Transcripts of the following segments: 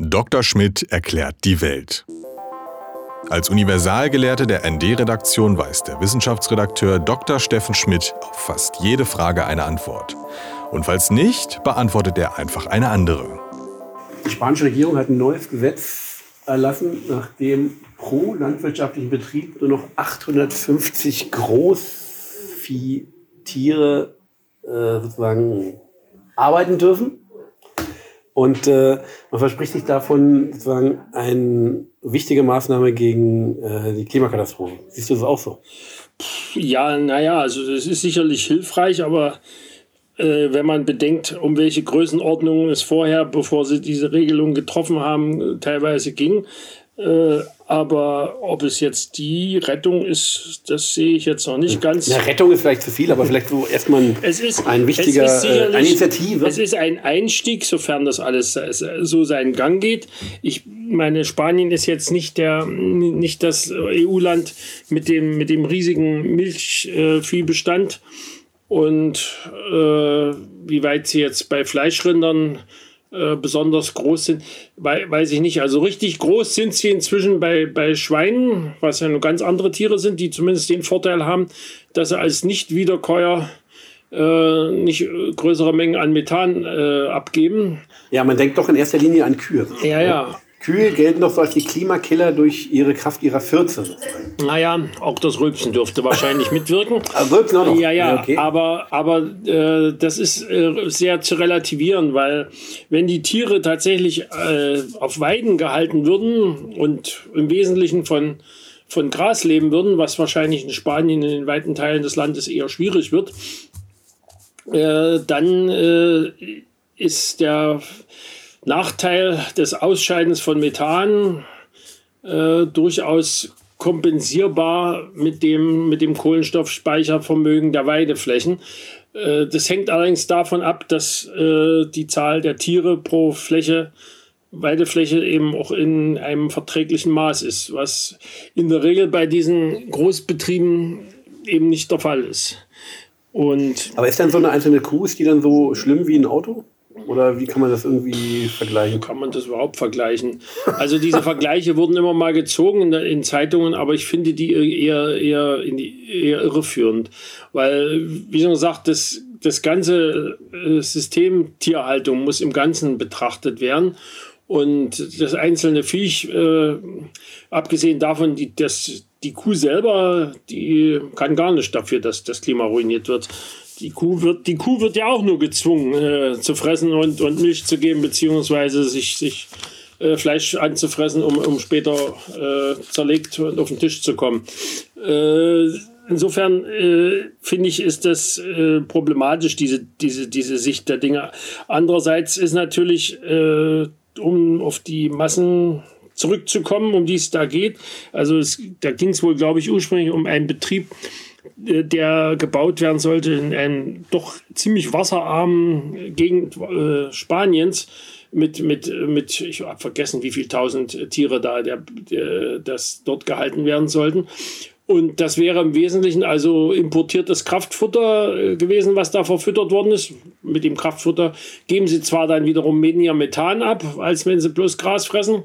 Dr. Schmidt erklärt die Welt. Als Universalgelehrte der ND-Redaktion weiß der Wissenschaftsredakteur Dr. Steffen Schmidt auf fast jede Frage eine Antwort. Und falls nicht, beantwortet er einfach eine andere. Die spanische Regierung hat ein neues Gesetz erlassen, nachdem pro landwirtschaftlichen Betrieb nur noch 850 Großviehtiere äh, sozusagen arbeiten dürfen. Und äh, man verspricht sich davon sozusagen eine wichtige Maßnahme gegen äh, die Klimakatastrophe. Siehst du das auch so? Ja, naja, also es ist sicherlich hilfreich, aber äh, wenn man bedenkt, um welche Größenordnungen es vorher, bevor sie diese Regelung getroffen haben, teilweise ging, äh, aber ob es jetzt die Rettung ist, das sehe ich jetzt noch nicht ganz. Eine Rettung ist vielleicht zu viel, aber vielleicht so erstmal ein, es ist, ein wichtiger es ist äh, eine Initiative. Es ist ein Einstieg, sofern das alles so seinen Gang geht. Ich meine, Spanien ist jetzt nicht der nicht das EU-Land mit dem mit dem riesigen Milchviehbestand und äh, wie weit sie jetzt bei Fleischrindern äh, besonders groß sind, weiß ich nicht. Also richtig groß sind sie inzwischen bei, bei Schweinen, was ja nur ganz andere Tiere sind, die zumindest den Vorteil haben, dass sie als Nicht-Wiederkäuer äh, nicht größere Mengen an Methan äh, abgeben. Ja, man denkt doch in erster Linie an Kühe. Ja, ja. Kühe gelten doch so als die Klimakiller durch ihre Kraft ihrer Fürze. Naja, auch das Rülpsen dürfte wahrscheinlich mitwirken. Also Rülpsen auch noch? Ja, ja, okay. aber, aber äh, das ist äh, sehr zu relativieren, weil wenn die Tiere tatsächlich äh, auf Weiden gehalten würden und im Wesentlichen von, von Gras leben würden, was wahrscheinlich in Spanien in den weiten Teilen des Landes eher schwierig wird, äh, dann äh, ist der Nachteil des Ausscheidens von Methan äh, durchaus kompensierbar mit dem, mit dem Kohlenstoffspeichervermögen der Weideflächen. Äh, das hängt allerdings davon ab, dass äh, die Zahl der Tiere pro Fläche, Weidefläche eben auch in einem verträglichen Maß ist, was in der Regel bei diesen Großbetrieben eben nicht der Fall ist. Und Aber ist dann so eine einzelne Kuh, ist die dann so schlimm wie ein Auto? Oder wie kann man das irgendwie vergleichen? Kann man das überhaupt vergleichen? Also diese Vergleiche wurden immer mal gezogen in, in, Zeitungen, aber ich finde die eher, eher, die, eher irreführend. Weil, wie schon gesagt, das, das ganze äh, System Tierhaltung muss im Ganzen betrachtet werden. Und das einzelne Viech, äh, abgesehen davon, die, das, die Kuh selber, die kann gar nicht dafür, dass das Klima ruiniert wird die Kuh wird, die Kuh wird ja auch nur gezwungen äh, zu fressen und, und Milch zu geben, beziehungsweise sich, sich äh, Fleisch anzufressen, um, um später äh, zerlegt und auf den Tisch zu kommen. Äh, insofern äh, finde ich, ist das äh, problematisch, diese, diese, diese Sicht der Dinge. Andererseits ist natürlich, um auf die Massen zurückzukommen, um die es da geht. Also es, da ging es wohl, glaube ich, ursprünglich um einen Betrieb, der gebaut werden sollte in einem doch ziemlich wasserarmen Gegend äh, Spaniens mit, mit, mit, ich habe vergessen, wie viele tausend Tiere da der, der, das dort gehalten werden sollten. Und das wäre im Wesentlichen also importiertes Kraftfutter äh, gewesen, was da verfüttert worden ist. Mit dem Kraftfutter geben sie zwar dann wiederum weniger Methan ab, als wenn sie bloß Gras fressen,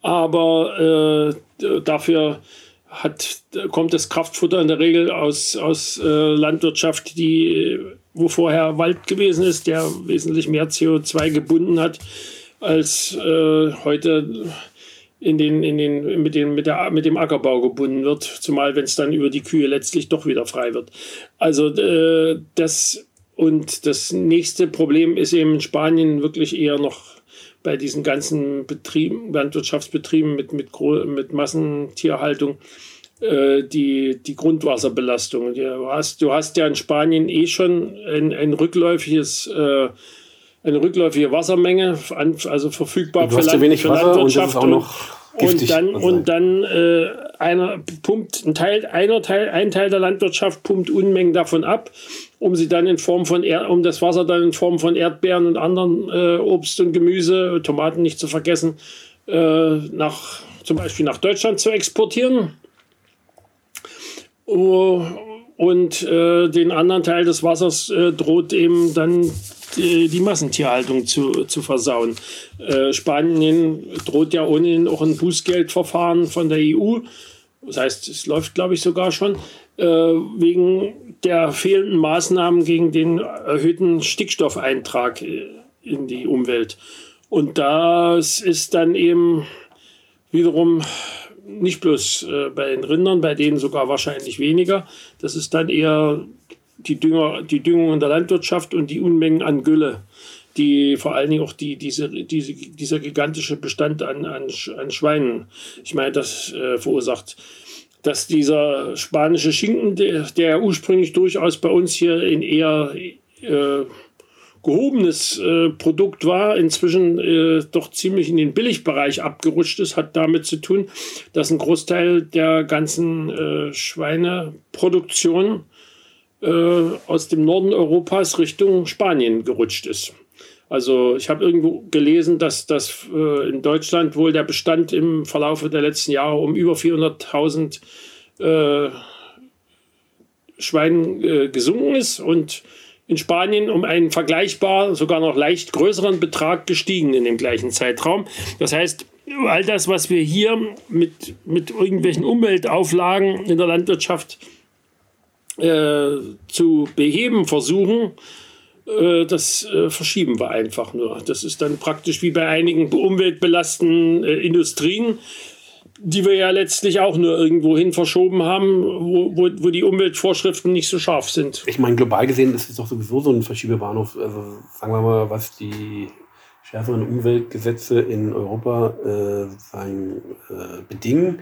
aber äh, dafür hat, kommt das Kraftfutter in der Regel aus, aus äh, Landwirtschaft, die, wo vorher Wald gewesen ist, der wesentlich mehr CO2 gebunden hat, als äh, heute in den, in den, mit, den, mit, der, mit dem Ackerbau gebunden wird, zumal wenn es dann über die Kühe letztlich doch wieder frei wird. Also äh, das und das nächste Problem ist eben in Spanien wirklich eher noch bei diesen ganzen Betrieben, Landwirtschaftsbetrieben mit, mit, mit Massentierhaltung äh, die, die Grundwasserbelastung. Du hast, du hast ja in Spanien eh schon ein, ein rückläufiges äh, eine rückläufige Wassermenge, also verfügbar für, Land, wenig für Landwirtschaft. Und, und, und dann, und dann äh, einer pumpt ein Teil, einer Teil, ein Teil der Landwirtschaft pumpt Unmengen davon ab, um sie dann in Form von Erd, um das Wasser dann in Form von Erdbeeren und anderen äh, Obst und Gemüse, Tomaten nicht zu vergessen, äh, nach zum Beispiel nach Deutschland zu exportieren. Oh, und äh, den anderen Teil des Wassers äh, droht eben dann die, die Massentierhaltung zu, zu versauen. Äh, Spanien droht ja ohnehin auch ein Bußgeldverfahren von der EU. Das heißt, es läuft, glaube ich, sogar schon, äh, wegen der fehlenden Maßnahmen gegen den erhöhten Stickstoffeintrag äh, in die Umwelt. Und das ist dann eben wiederum nicht bloß äh, bei den Rindern, bei denen sogar wahrscheinlich weniger. Das ist dann eher die, Dünger, die Düngung in der Landwirtschaft und die Unmengen an Gülle, die vor allen Dingen auch die, diese, diese, dieser gigantische Bestand an, an, an Schweinen, ich meine, das äh, verursacht. Dass dieser spanische Schinken, der, der ursprünglich durchaus bei uns hier in eher äh, gehobenes äh, Produkt war, inzwischen äh, doch ziemlich in den Billigbereich abgerutscht ist, hat damit zu tun, dass ein Großteil der ganzen äh, Schweineproduktion äh, aus dem Norden Europas Richtung Spanien gerutscht ist. Also ich habe irgendwo gelesen, dass, dass äh, in Deutschland wohl der Bestand im Verlauf der letzten Jahre um über 400.000 äh, Schweinen gesunken ist und in Spanien um einen vergleichbar, sogar noch leicht größeren Betrag gestiegen in dem gleichen Zeitraum. Das heißt, all das, was wir hier mit, mit irgendwelchen Umweltauflagen in der Landwirtschaft äh, zu beheben versuchen, äh, das äh, verschieben wir einfach nur. Das ist dann praktisch wie bei einigen umweltbelastenden äh, Industrien die wir ja letztlich auch nur irgendwo hin verschoben haben, wo, wo, wo die Umweltvorschriften nicht so scharf sind. Ich meine, global gesehen ist es doch sowieso so ein Verschiebebahnhof. Also sagen wir mal, was die schärferen Umweltgesetze in Europa äh, sozusagen äh, bedingen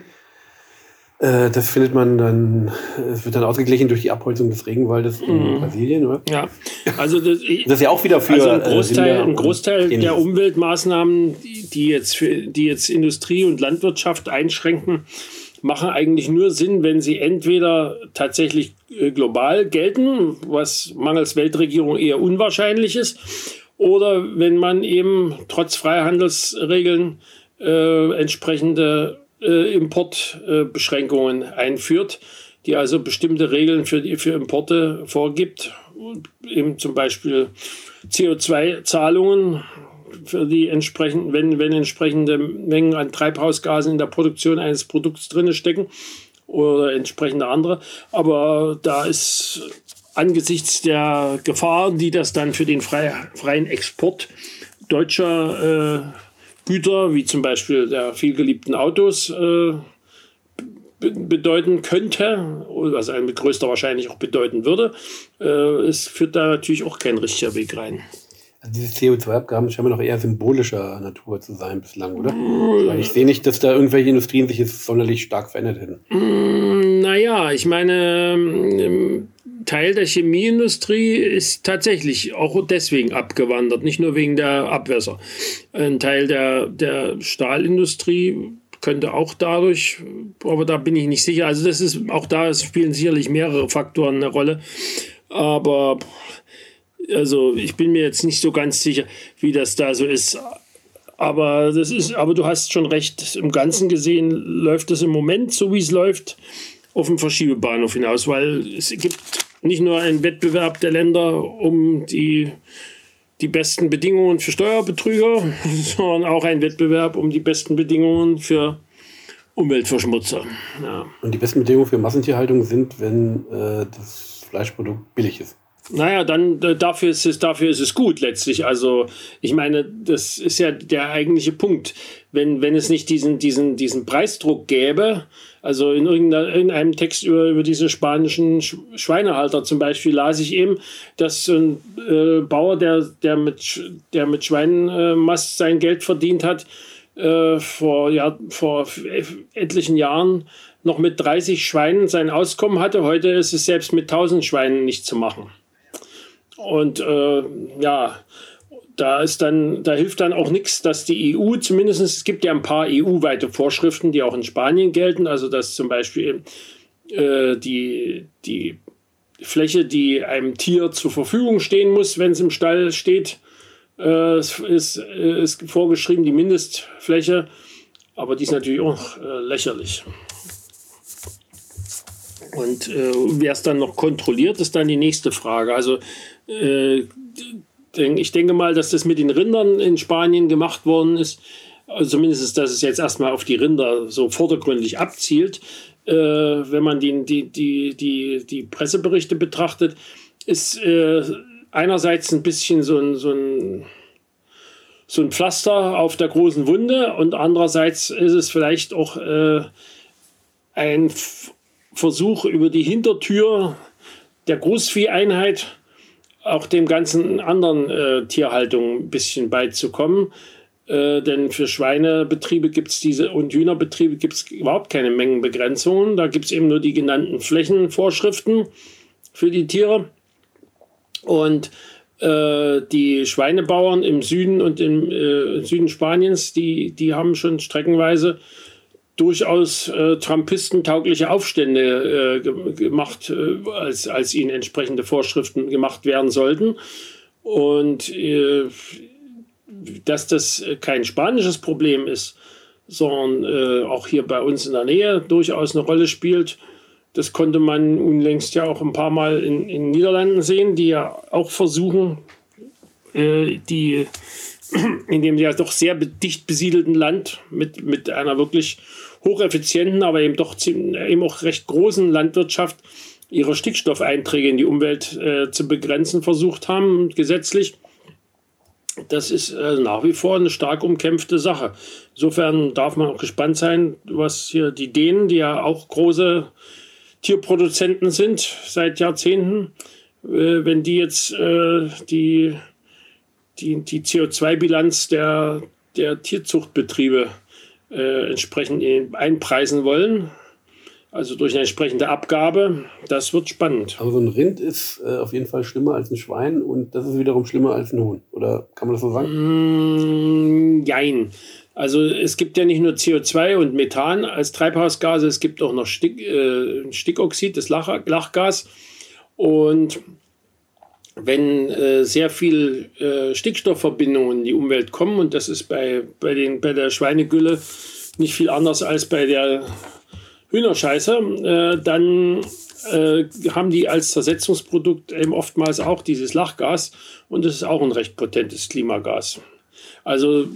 äh, das findet man dann, es wird dann ausgeglichen durch die Abholzung des Regenwaldes in mhm. Brasilien, oder? Ja, also das, das, ist ja auch wieder für also ein Großteil, ein Großteil der Umweltmaßnahmen, die jetzt, für, die jetzt Industrie und Landwirtschaft einschränken, machen eigentlich nur Sinn, wenn sie entweder tatsächlich äh, global gelten, was mangels Weltregierung eher unwahrscheinlich ist, oder wenn man eben trotz Freihandelsregeln äh, entsprechende äh, Importbeschränkungen einführt, die also bestimmte Regeln für, die, für Importe vorgibt, eben zum Beispiel CO2-Zahlungen für die entsprechenden, wenn, wenn entsprechende Mengen an Treibhausgasen in der Produktion eines Produkts drin stecken oder entsprechende andere. Aber da ist angesichts der Gefahren, die das dann für den frei, freien Export deutscher äh, Güter, wie zum Beispiel der vielgeliebten Autos, äh, bedeuten könnte, was einem mit größter Wahrscheinlichkeit auch bedeuten würde. Äh, es führt da natürlich auch kein richtiger Weg rein. Also diese CO2-Abgaben scheinen noch eher symbolischer Natur zu sein bislang, oder? Mm. Weil ich sehe nicht, dass da irgendwelche Industrien sich jetzt sonderlich stark verändert hätten. Mm, naja, ich meine, ähm, Teil der Chemieindustrie ist tatsächlich auch deswegen abgewandert, nicht nur wegen der Abwässer. Ein Teil der, der Stahlindustrie könnte auch dadurch, aber da bin ich nicht sicher. Also das ist auch da spielen sicherlich mehrere Faktoren eine Rolle. Aber also ich bin mir jetzt nicht so ganz sicher, wie das da so ist. Aber das ist, aber du hast schon recht. Im Ganzen gesehen läuft es im Moment so, wie es läuft, auf dem Verschiebebahnhof hinaus, weil es gibt nicht nur einen Wettbewerb der Länder um die, die besten Bedingungen für Steuerbetrüger, sondern auch ein Wettbewerb um die besten Bedingungen für Umweltverschmutzer. Ja. Und die besten Bedingungen für Massentierhaltung sind, wenn äh, das Fleischprodukt billig ist. Naja, dann dafür ist es, dafür ist es gut letztlich. Also ich meine, das ist ja der eigentliche Punkt. Wenn, wenn es nicht diesen, diesen, diesen Preisdruck gäbe, also in irgendeinem Text über, über diese spanischen Schweinehalter zum Beispiel las ich eben, dass ein äh, Bauer, der, der, mit, der mit Schweinenmast sein Geld verdient hat, äh, vor, ja, vor etlichen Jahren noch mit 30 Schweinen sein Auskommen hatte. Heute ist es selbst mit 1000 Schweinen nicht zu machen. Und äh, ja, da ist dann, da hilft dann auch nichts, dass die EU zumindest, es gibt ja ein paar EU-weite Vorschriften, die auch in Spanien gelten, also dass zum Beispiel äh, die, die Fläche, die einem Tier zur Verfügung stehen muss, wenn es im Stall steht, äh, ist, ist vorgeschrieben, die Mindestfläche, aber die ist natürlich auch äh, lächerlich. Und äh, wer es dann noch kontrolliert, ist dann die nächste Frage. Also äh, ich denke mal, dass das mit den Rindern in Spanien gemacht worden ist. Also zumindest, dass es jetzt erstmal auf die Rinder so vordergründig abzielt. Äh, wenn man die, die, die, die, die Presseberichte betrachtet, ist äh, einerseits ein bisschen so ein, so ein so ein Pflaster auf der großen Wunde und andererseits ist es vielleicht auch äh, ein Versuch über die Hintertür der Großvieheinheit auch dem ganzen anderen äh, Tierhaltung ein bisschen beizukommen. Äh, denn für Schweinebetriebe gibt es diese und Hühnerbetriebe gibt es überhaupt keine Mengenbegrenzungen. Da gibt es eben nur die genannten Flächenvorschriften für die Tiere. Und äh, die Schweinebauern im Süden und im äh, Süden Spaniens, die, die haben schon streckenweise durchaus äh, Trumpisten-taugliche Aufstände äh, gemacht, äh, als, als ihnen entsprechende Vorschriften gemacht werden sollten. Und äh, dass das kein spanisches Problem ist, sondern auch hier bei uns in der Nähe durchaus eine Rolle spielt, das konnte man unlängst ja auch ein paar Mal in den Niederlanden sehen, die ja auch versuchen, äh, die in dem ja doch sehr dicht besiedelten Land mit, mit einer wirklich hocheffizienten, aber eben doch eben auch recht großen Landwirtschaft ihre Stickstoffeinträge in die Umwelt äh, zu begrenzen versucht haben, gesetzlich. Das ist äh, nach wie vor eine stark umkämpfte Sache. Insofern darf man auch gespannt sein, was hier die Dänen, die ja auch große Tierproduzenten sind seit Jahrzehnten, äh, wenn die jetzt äh, die, die, die CO2-Bilanz der, der Tierzuchtbetriebe äh, entsprechend einpreisen wollen, also durch eine entsprechende Abgabe, das wird spannend. Aber so ein Rind ist äh, auf jeden Fall schlimmer als ein Schwein und das ist wiederum schlimmer als ein Huhn. Oder kann man das so sagen? Mm, jein. Also es gibt ja nicht nur CO2 und Methan als Treibhausgase, es gibt auch noch Stick, äh, Stickoxid, das Lach, Lachgas. Und wenn äh, sehr viel äh, Stickstoffverbindungen in die Umwelt kommen, und das ist bei, bei, den, bei der Schweinegülle nicht viel anders als bei der Hühnerscheiße, äh, dann äh, haben die als Zersetzungsprodukt eben oftmals auch dieses Lachgas und das ist auch ein recht potentes Klimagas. Also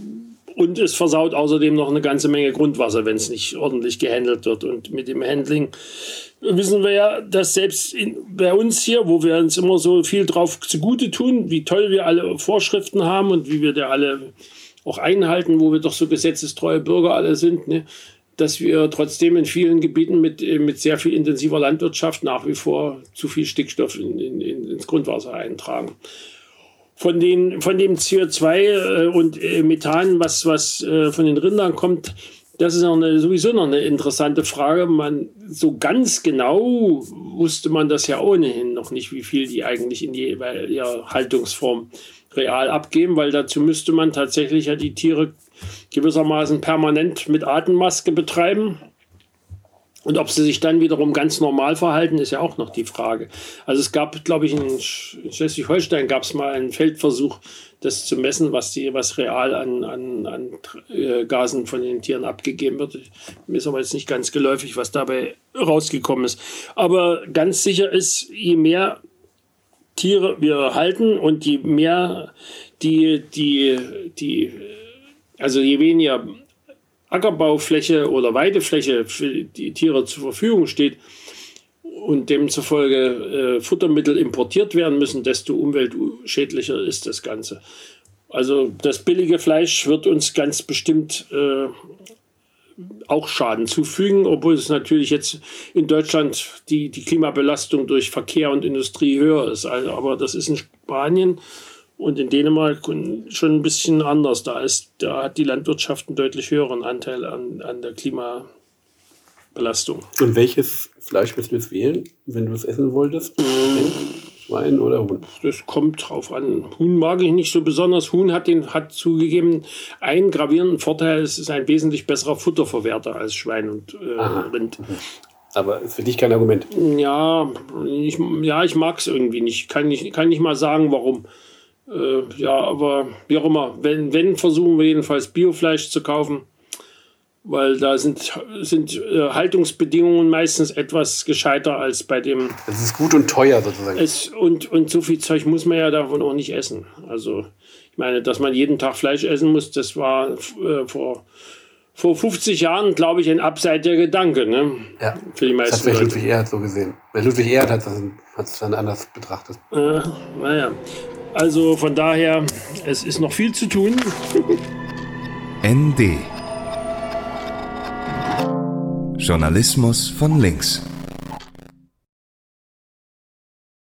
und es versaut außerdem noch eine ganze Menge Grundwasser, wenn es nicht ordentlich gehandelt wird. Und mit dem Handling wissen wir ja, dass selbst in, bei uns hier, wo wir uns immer so viel drauf zugute tun, wie toll wir alle Vorschriften haben und wie wir da alle auch einhalten, wo wir doch so gesetzestreue Bürger alle sind, ne, dass wir trotzdem in vielen Gebieten mit, mit sehr viel intensiver Landwirtschaft nach wie vor zu viel Stickstoff in, in, ins Grundwasser eintragen von, den, von dem CO2 äh, und äh, Methan, was, was äh, von den Rindern kommt, das ist noch eine, sowieso noch eine interessante Frage. Man, so ganz genau wusste man das ja ohnehin noch nicht, wie viel die eigentlich in ihrer Haltungsform real abgeben, weil dazu müsste man tatsächlich ja die Tiere gewissermaßen permanent mit Atemmaske betreiben. Und ob sie sich dann wiederum ganz normal verhalten, ist ja auch noch die Frage. Also es gab, glaube ich, in Schleswig-Holstein gab es mal einen Feldversuch, das zu messen, was, die, was real an, an, an äh, Gasen von den Tieren abgegeben wird. Mir ist aber jetzt nicht ganz geläufig, was dabei rausgekommen ist. Aber ganz sicher ist, je mehr Tiere wir halten und je mehr die, die, die, also je weniger Ackerbaufläche oder Weidefläche für die Tiere zur Verfügung steht und demzufolge äh, Futtermittel importiert werden müssen, desto umweltschädlicher ist das Ganze. Also das billige Fleisch wird uns ganz bestimmt äh, auch Schaden zufügen, obwohl es natürlich jetzt in Deutschland die, die Klimabelastung durch Verkehr und Industrie höher ist. Also, aber das ist in Spanien und in Dänemark schon ein bisschen anders. Da, ist, da hat die Landwirtschaft einen deutlich höheren Anteil an, an der Klimabelastung. Und welches Fleisch du jetzt wählen, wenn du es essen wolltest? Ähm, Schwein oder Huhn? Das kommt drauf an. Huhn mag ich nicht so besonders. Huhn hat, den, hat zugegeben einen gravierenden Vorteil. Es ist ein wesentlich besserer Futterverwerter als Schwein und äh, Rind. Aber ist für dich kein Argument. Ja, ich, ja, ich mag es irgendwie nicht. Kann ich kann nicht mal sagen, warum. Äh, ja, aber wie auch immer, wenn, wenn versuchen wir jedenfalls Biofleisch zu kaufen. weil da sind, sind äh, Haltungsbedingungen meistens etwas gescheiter als bei dem. Es ist gut und teuer sozusagen. Es, und, und so viel Zeug muss man ja davon auch nicht essen. Also ich meine, dass man jeden Tag Fleisch essen muss, das war äh, vor, vor 50 Jahren, glaube ich, ein abseitiger Gedanke. Ne? Ja, Für die das meisten hat vielleicht Leute. Ludwig Erhard so gesehen. Weil Ludwig Erhard hat das, hat es dann anders betrachtet. Äh, naja. Also von daher, es ist noch viel zu tun. ND Journalismus von links.